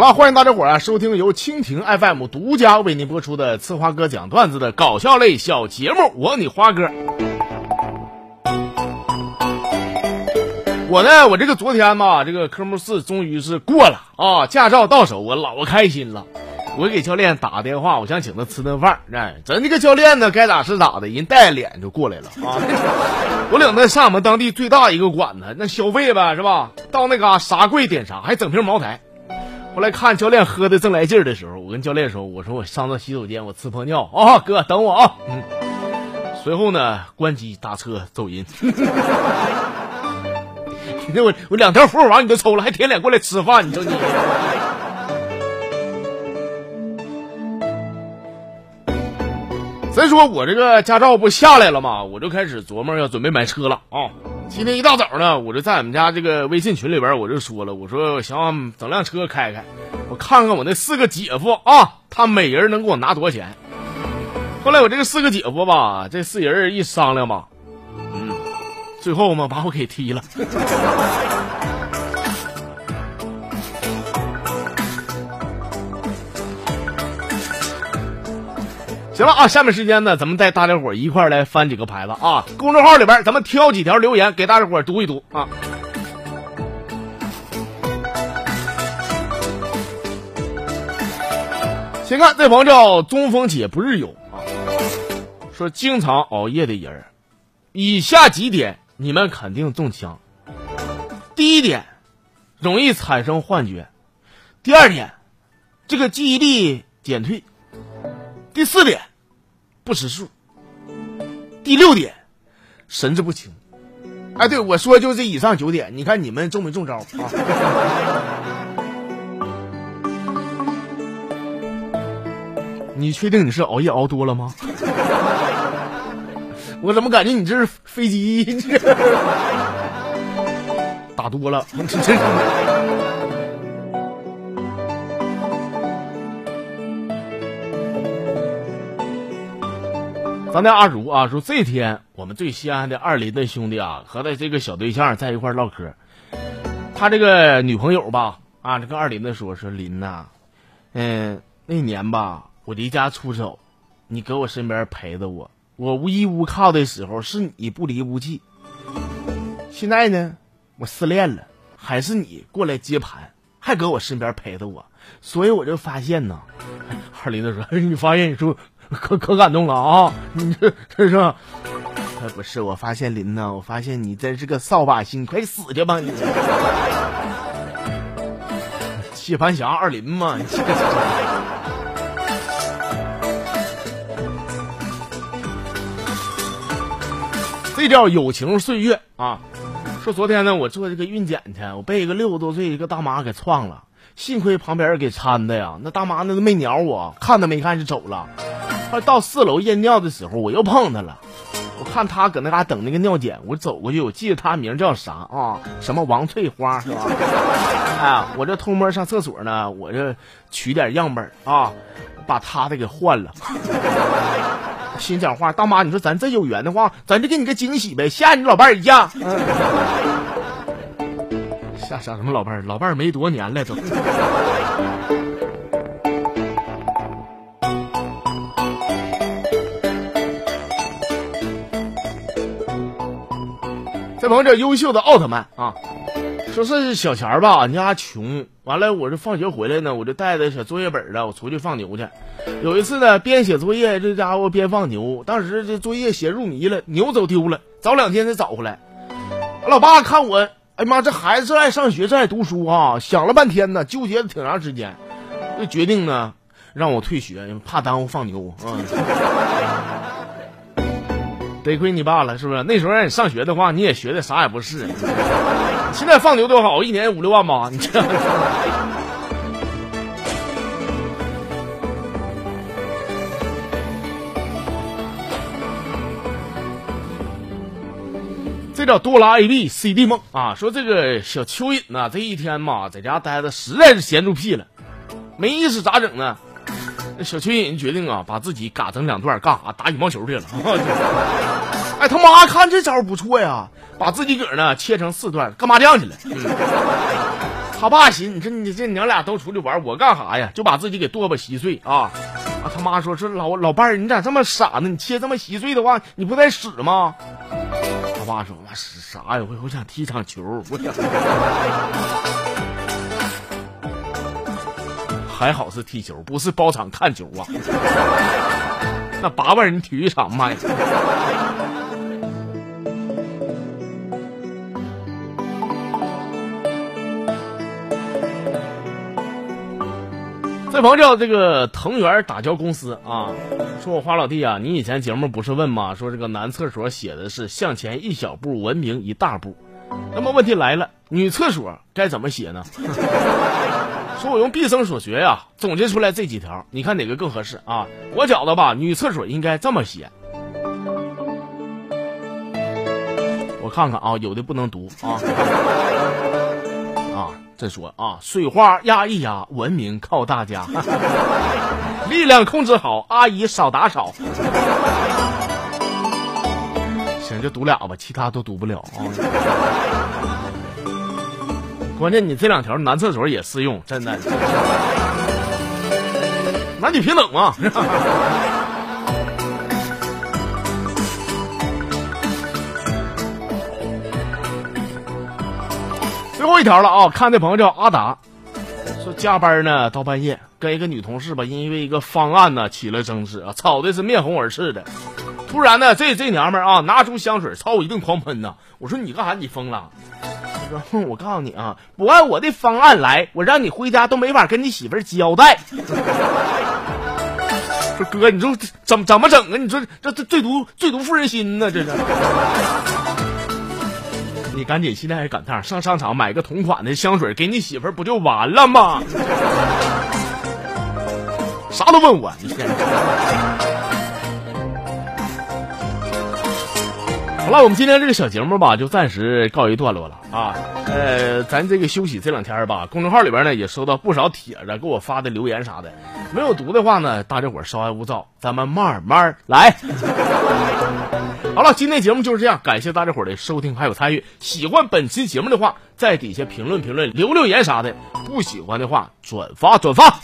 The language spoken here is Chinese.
好了，欢迎大家伙啊收听由蜻蜓 FM 独家为您播出的《呲花哥讲段子》的搞笑类小节目，我你花哥。我呢，我这个昨天吧，这个科目四终于是过了啊，驾照到手，我老开心了。我给教练打个电话，我想请他吃顿饭。哎，咱这个教练呢，该咋是咋的，人带着脸就过来了啊。我领他上我们当地最大一个馆子，那消费呗，是吧？到那嘎啥贵点啥，还整瓶茅台。后来看教练喝的正来劲儿的时候，我跟教练说：“我说我上到洗手间，我吃泡尿啊，哥等我啊。”嗯。随后呢，关机打车走人。你 这我我两条服务王你都抽了，还舔脸过来吃饭，你说你。再说我这个驾照不下来了吗？我就开始琢磨要准备买车了啊。今天一大早呢，我就在我们家这个微信群里边，我就说了，我说我想整辆车开开，我看看我那四个姐夫啊，他每人能给我拿多少钱。后来我这个四个姐夫吧，这四人一商量吧，嗯，最后嘛把我给踢了。行了啊，下面时间呢，咱们带大家伙一块来翻几个牌子啊。公众号里边，咱们挑几条留言给大家伙读一读啊。先看这朋友叫中风姐不日游啊，说经常熬夜的人，以下几点你们肯定中枪。第一点，容易产生幻觉；第二点，这个记忆力减退；第四点。不识数。第六点，神志不清。哎，对我说就这以上九点，你看你们中没中招 啊？你确定你是熬夜熬多了吗？我怎么感觉你这是飞机 打多了？咱家阿如啊说，这天我们最心爱的二林的兄弟啊和他这个小对象在一块唠嗑，他这个女朋友吧啊，这跟二林子说说林呐，嗯，那年吧我离家出走，你搁我身边陪着我，我无依无靠的时候是你不离不弃，现在呢我失恋了，还是你过来接盘，还搁我身边陪着我，所以我就发现呢，二林子说，你发现你说。可可感动了啊！你这这是？哎，不是，我发现林呐，我发现你真是个扫把星，快死去吧你！谢盘侠二林嘛，这叫友情岁月啊！说昨天呢，我做这个孕检去，我被一个六十多岁一个大妈给撞了，幸亏旁边人给搀的呀，那大妈那都没鸟我，看都没看就走了。快到四楼验尿的时候，我又碰他了。我看他搁那嘎等那个尿检，我走过去，我记得他名叫啥啊？什么王翠花是吧？哎，我这偷摸上厕所呢，我这取点样本啊，把他的给换了。心讲话，大妈，你说咱这有缘的话，咱就给你个惊喜呗，吓你老伴儿一下。吓吓什么老伴儿？老伴儿没多年了都。这朋友叫优秀的奥特曼啊，说是小钱儿吧，俺家穷，完了我这放学回来呢，我就带着小作业本了，我出去放牛去。有一次呢，边写作业，这家伙边放牛，当时这作业写入迷了，牛走丢了，找两天才找回来。我老爸看我，哎妈，这孩子这爱上学，这爱读书啊，想了半天呢，纠结了挺长时间，就决定呢让我退学，怕耽误放牛啊。得亏你爸了，是不是？那时候让你上学的话，你也学的啥也不是。现在放牛多好，一年五六万吧？你这。这叫多拉 A B C D 梦啊！说这个小蚯蚓呐，这一天嘛，在家待着实在是闲出屁了，没意思，咋整呢？小蚯蚓决定啊，把自己嘎成两段，干啥？打羽毛球去了。哎，他妈看这招不错呀，把自己个呢切成四段，干麻将去了。他爸寻，你说你这娘俩都出去玩，我干啥呀？就把自己给剁吧稀碎啊！啊，他妈说说老老伴儿，你咋这么傻呢？你切这么稀碎的话，你不得使吗？他爸说，我使啥呀？我我想踢场球，我想。还好是踢球，不是包场看球啊！那八万人体育场卖。这朋友叫这个藤原打胶公司啊，说我花老弟啊，你以前节目不是问吗？说这个男厕所写的是向前一小步，文明一大步。那么问题来了，女厕所该怎么写呢？说我用毕生所学呀，总结出来这几条，你看哪个更合适啊？我觉得吧，女厕所应该这么写。我看看啊，有的不能读啊。啊，再说啊，水花压一压，文明靠大家，力量控制好，阿姨少打扫。行，就读俩吧，其他都读不了啊。关键你这两条男厕所也适用，真的，男女平等嘛。最后一条了啊！看这朋友叫阿达，说加班呢到半夜，跟一个女同事吧，因为一个方案呢起了争执啊，吵的是面红耳赤的。突然呢，这这娘们啊拿出香水朝我一顿狂喷呐！我说你干啥？你疯了？我说哼，我告诉你啊，不按我的方案来，我让你回家都没法跟你媳妇交代。说哥，你说怎么怎么整啊？你说这这最毒最毒妇人心呢？这是。你赶紧现在赶趟上商场买个同款的香水给你媳妇儿不就完了吗？啥都问我，你好了，我们今天这个小节目吧，就暂时告一段落了啊。呃，咱这个休息这两天吧，公众号里边呢也收到不少帖子，给我发的留言啥的，没有读的话呢，大家伙稍安勿躁，咱们慢慢来。好了，今天节目就是这样，感谢大家伙的收听还有参与。喜欢本期节目的话，在底下评论评论，留留言啥的；不喜欢的话，转发转发。